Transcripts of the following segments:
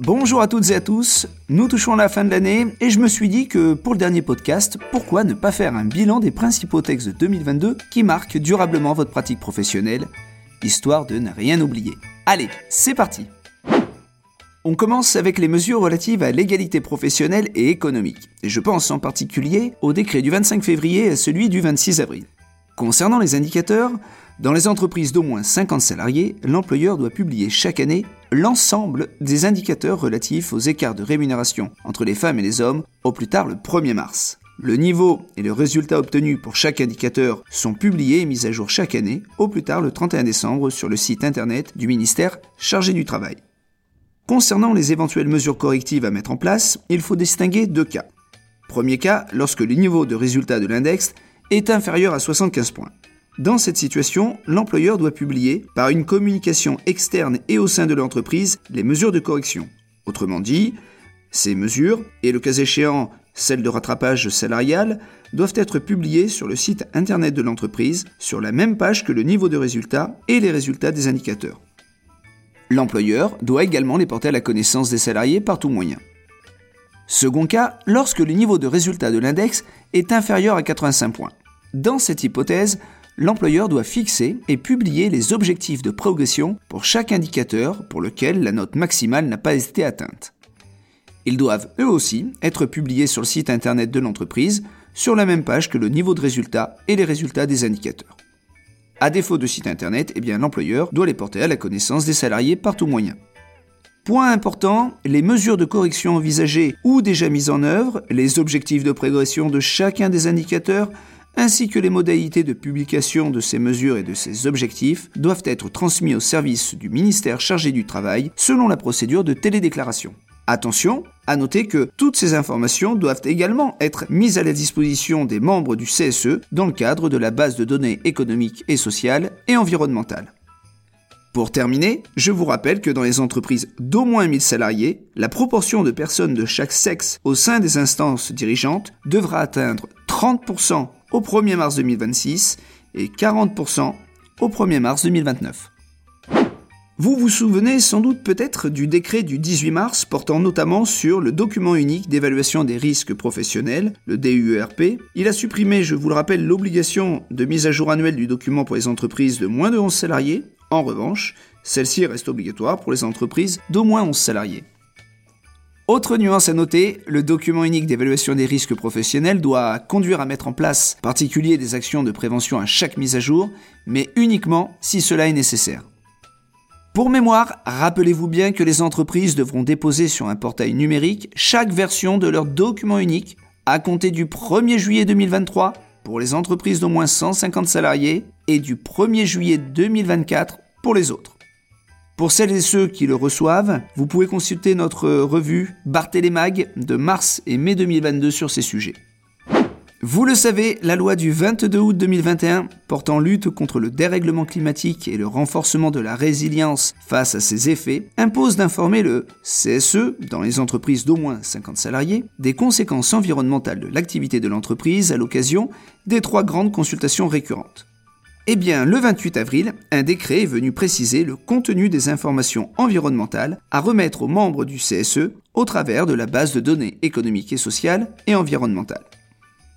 Bonjour à toutes et à tous, nous touchons la fin de l'année et je me suis dit que pour le dernier podcast, pourquoi ne pas faire un bilan des principaux textes de 2022 qui marquent durablement votre pratique professionnelle, histoire de ne rien oublier. Allez, c'est parti On commence avec les mesures relatives à l'égalité professionnelle et économique, et je pense en particulier au décret du 25 février et à celui du 26 avril. Concernant les indicateurs, dans les entreprises d'au moins 50 salariés, l'employeur doit publier chaque année l'ensemble des indicateurs relatifs aux écarts de rémunération entre les femmes et les hommes au plus tard le 1er mars. Le niveau et le résultat obtenus pour chaque indicateur sont publiés et mis à jour chaque année, au plus tard le 31 décembre, sur le site internet du ministère chargé du travail. Concernant les éventuelles mesures correctives à mettre en place, il faut distinguer deux cas. Premier cas, lorsque le niveau de résultat de l'index est inférieur à 75 points. Dans cette situation, l'employeur doit publier, par une communication externe et au sein de l'entreprise, les mesures de correction. Autrement dit, ces mesures, et le cas échéant celles de rattrapage salarial, doivent être publiées sur le site internet de l'entreprise, sur la même page que le niveau de résultat et les résultats des indicateurs. L'employeur doit également les porter à la connaissance des salariés par tout moyen. Second cas, lorsque le niveau de résultat de l'index est inférieur à 85 points. Dans cette hypothèse, l'employeur doit fixer et publier les objectifs de progression pour chaque indicateur pour lequel la note maximale n'a pas été atteinte. Ils doivent eux aussi être publiés sur le site internet de l'entreprise, sur la même page que le niveau de résultat et les résultats des indicateurs. À défaut de site internet, eh l'employeur doit les porter à la connaissance des salariés par tout moyen. Point important, les mesures de correction envisagées ou déjà mises en œuvre, les objectifs de progression de chacun des indicateurs, ainsi que les modalités de publication de ces mesures et de ces objectifs doivent être transmis au service du ministère chargé du travail selon la procédure de télédéclaration. Attention, à noter que toutes ces informations doivent également être mises à la disposition des membres du CSE dans le cadre de la base de données économiques et sociales et environnementales. Pour terminer, je vous rappelle que dans les entreprises d'au moins 1000 salariés, la proportion de personnes de chaque sexe au sein des instances dirigeantes devra atteindre 30% au 1er mars 2026 et 40% au 1er mars 2029. Vous vous souvenez sans doute peut-être du décret du 18 mars portant notamment sur le document unique d'évaluation des risques professionnels, le DUERP. Il a supprimé, je vous le rappelle, l'obligation de mise à jour annuelle du document pour les entreprises de moins de 11 salariés. En revanche, celle-ci reste obligatoire pour les entreprises d'au moins 11 salariés. Autre nuance à noter, le document unique d'évaluation des risques professionnels doit conduire à mettre en place, particulier des actions de prévention à chaque mise à jour, mais uniquement si cela est nécessaire. Pour mémoire, rappelez-vous bien que les entreprises devront déposer sur un portail numérique chaque version de leur document unique à compter du 1er juillet 2023 pour les entreprises d'au moins 150 salariés et du 1er juillet 2024 pour les autres. Pour celles et ceux qui le reçoivent, vous pouvez consulter notre revue Barthélémag de mars et mai 2022 sur ces sujets. Vous le savez, la loi du 22 août 2021 portant lutte contre le dérèglement climatique et le renforcement de la résilience face à ses effets impose d'informer le CSE, dans les entreprises d'au moins 50 salariés, des conséquences environnementales de l'activité de l'entreprise à l'occasion des trois grandes consultations récurrentes. Eh bien, le 28 avril, un décret est venu préciser le contenu des informations environnementales à remettre aux membres du CSE au travers de la base de données économiques et sociales et environnementales.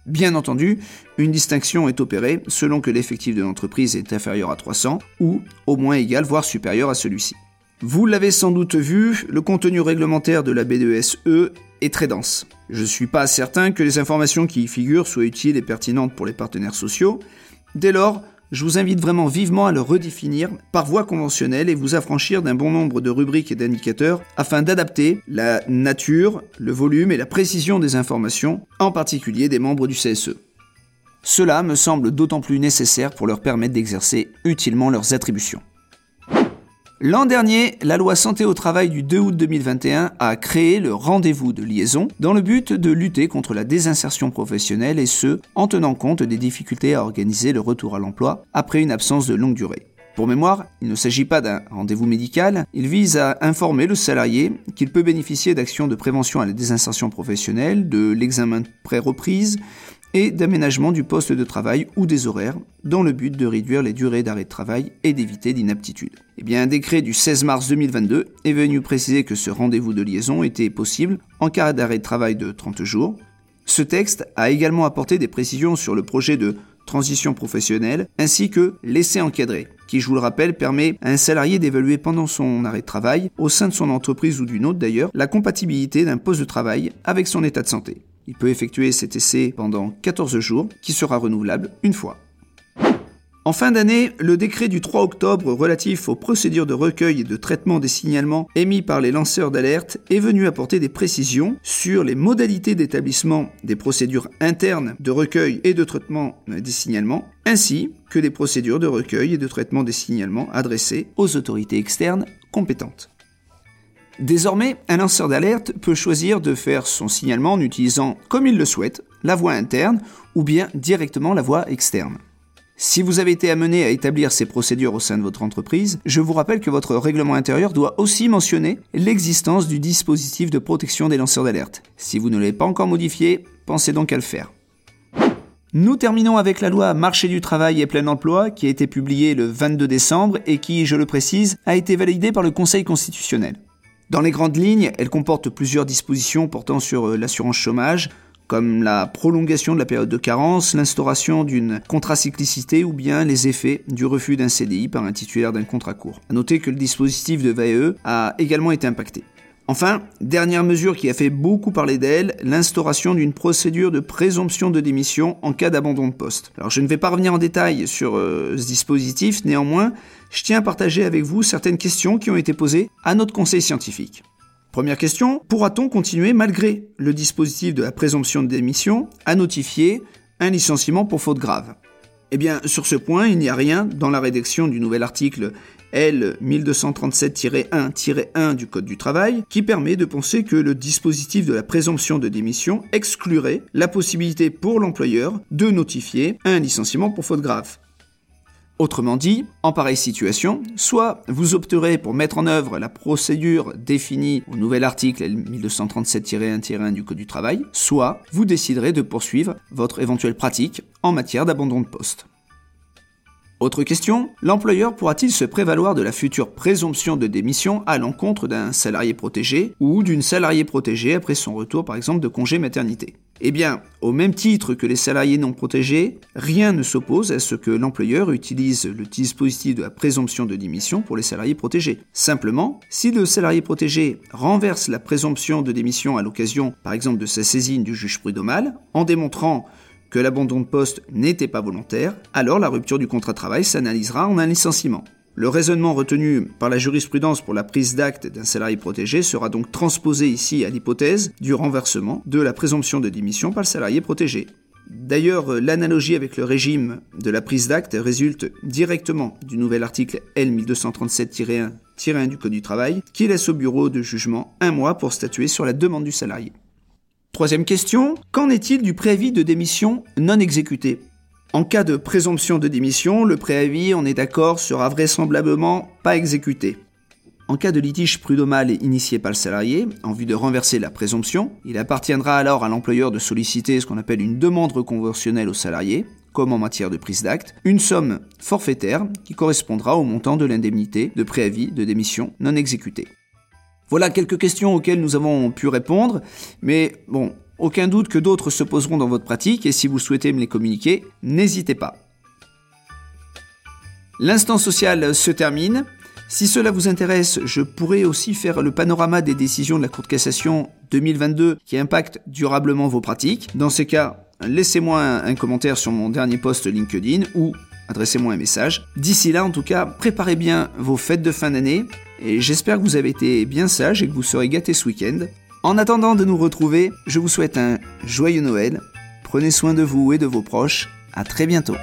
Bien entendu, une distinction est opérée selon que l'effectif de l'entreprise est inférieur à 300 ou au moins égal, voire supérieur à celui-ci. Vous l'avez sans doute vu, le contenu réglementaire de la B2SE est très dense. Je ne suis pas certain que les informations qui y figurent soient utiles et pertinentes pour les partenaires sociaux. Dès lors, je vous invite vraiment vivement à le redéfinir par voie conventionnelle et vous affranchir d'un bon nombre de rubriques et d'indicateurs afin d'adapter la nature, le volume et la précision des informations, en particulier des membres du CSE. Cela me semble d'autant plus nécessaire pour leur permettre d'exercer utilement leurs attributions. L'an dernier, la loi Santé au travail du 2 août 2021 a créé le rendez-vous de liaison dans le but de lutter contre la désinsertion professionnelle et ce, en tenant compte des difficultés à organiser le retour à l'emploi après une absence de longue durée. Pour mémoire, il ne s'agit pas d'un rendez-vous médical, il vise à informer le salarié qu'il peut bénéficier d'actions de prévention à la désinsertion professionnelle, de l'examen pré-reprise, et d'aménagement du poste de travail ou des horaires dans le but de réduire les durées d'arrêt de travail et d'éviter l'inaptitude. Eh bien, un décret du 16 mars 2022 est venu préciser que ce rendez-vous de liaison était possible en cas d'arrêt de travail de 30 jours. Ce texte a également apporté des précisions sur le projet de transition professionnelle ainsi que l'essai encadré, qui, je vous le rappelle, permet à un salarié d'évaluer pendant son arrêt de travail, au sein de son entreprise ou d'une autre d'ailleurs, la compatibilité d'un poste de travail avec son état de santé. Il peut effectuer cet essai pendant 14 jours, qui sera renouvelable une fois. En fin d'année, le décret du 3 octobre relatif aux procédures de recueil et de traitement des signalements émis par les lanceurs d'alerte est venu apporter des précisions sur les modalités d'établissement des procédures internes de recueil et de traitement des signalements, ainsi que des procédures de recueil et de traitement des signalements adressées aux autorités externes compétentes. Désormais, un lanceur d'alerte peut choisir de faire son signalement en utilisant, comme il le souhaite, la voie interne ou bien directement la voie externe. Si vous avez été amené à établir ces procédures au sein de votre entreprise, je vous rappelle que votre règlement intérieur doit aussi mentionner l'existence du dispositif de protection des lanceurs d'alerte. Si vous ne l'avez pas encore modifié, pensez donc à le faire. Nous terminons avec la loi Marché du travail et plein emploi qui a été publiée le 22 décembre et qui, je le précise, a été validée par le Conseil constitutionnel. Dans les grandes lignes, elle comporte plusieurs dispositions portant sur euh, l'assurance chômage, comme la prolongation de la période de carence, l'instauration d'une contracyclicité ou bien les effets du refus d'un CDI par un titulaire d'un contrat court. A noter que le dispositif de VAE a également été impacté. Enfin, dernière mesure qui a fait beaucoup parler d'elle, l'instauration d'une procédure de présomption de démission en cas d'abandon de poste. Alors je ne vais pas revenir en détail sur euh, ce dispositif, néanmoins, je tiens à partager avec vous certaines questions qui ont été posées à notre conseil scientifique. Première question, pourra-t-on continuer malgré le dispositif de la présomption de démission à notifier un licenciement pour faute grave? Eh bien, sur ce point, il n'y a rien dans la rédaction du nouvel article L 1237-1-1 du Code du travail qui permet de penser que le dispositif de la présomption de démission exclurait la possibilité pour l'employeur de notifier un licenciement pour faute grave. Autrement dit, en pareille situation, soit vous opterez pour mettre en œuvre la procédure définie au nouvel article 1237-1-1 du Code du travail, soit vous déciderez de poursuivre votre éventuelle pratique en matière d'abandon de poste. Autre question, l'employeur pourra-t-il se prévaloir de la future présomption de démission à l'encontre d'un salarié protégé ou d'une salariée protégée après son retour par exemple de congé maternité? Eh bien, au même titre que les salariés non protégés, rien ne s'oppose à ce que l'employeur utilise le dispositif de la présomption de démission pour les salariés protégés. Simplement, si le salarié protégé renverse la présomption de démission à l'occasion par exemple de sa saisine du juge prud'homal en démontrant que l'abandon de poste n'était pas volontaire, alors la rupture du contrat de travail s'analysera en un licenciement. Le raisonnement retenu par la jurisprudence pour la prise d'acte d'un salarié protégé sera donc transposé ici à l'hypothèse du renversement de la présomption de démission par le salarié protégé. D'ailleurs, l'analogie avec le régime de la prise d'acte résulte directement du nouvel article L 1237-1-1 du Code du travail qui laisse au bureau de jugement un mois pour statuer sur la demande du salarié. Troisième question, qu'en est-il du préavis de démission non exécuté? En cas de présomption de démission, le préavis, on est d'accord, sera vraisemblablement pas exécuté. En cas de litige prud'homal initié par le salarié, en vue de renverser la présomption, il appartiendra alors à l'employeur de solliciter ce qu'on appelle une demande reconventionnelle au salarié, comme en matière de prise d'acte, une somme forfaitaire qui correspondra au montant de l'indemnité de préavis de démission non exécutée. Voilà quelques questions auxquelles nous avons pu répondre, mais bon, aucun doute que d'autres se poseront dans votre pratique et si vous souhaitez me les communiquer, n'hésitez pas. L'instant social se termine. Si cela vous intéresse, je pourrais aussi faire le panorama des décisions de la Cour de cassation 2022 qui impactent durablement vos pratiques. Dans ces cas, laissez-moi un, commentaire sur mon dernier post LinkedIn ou adressez-moi un message. D'ici là, en tout cas, préparez bien vos fêtes de fin d'année et j'espère que vous avez été bien sage et que vous serez gâtés ce week-end. En attendant de nous retrouver, je vous souhaite un joyeux Noël. Prenez soin de vous et de vos proches. À très bientôt.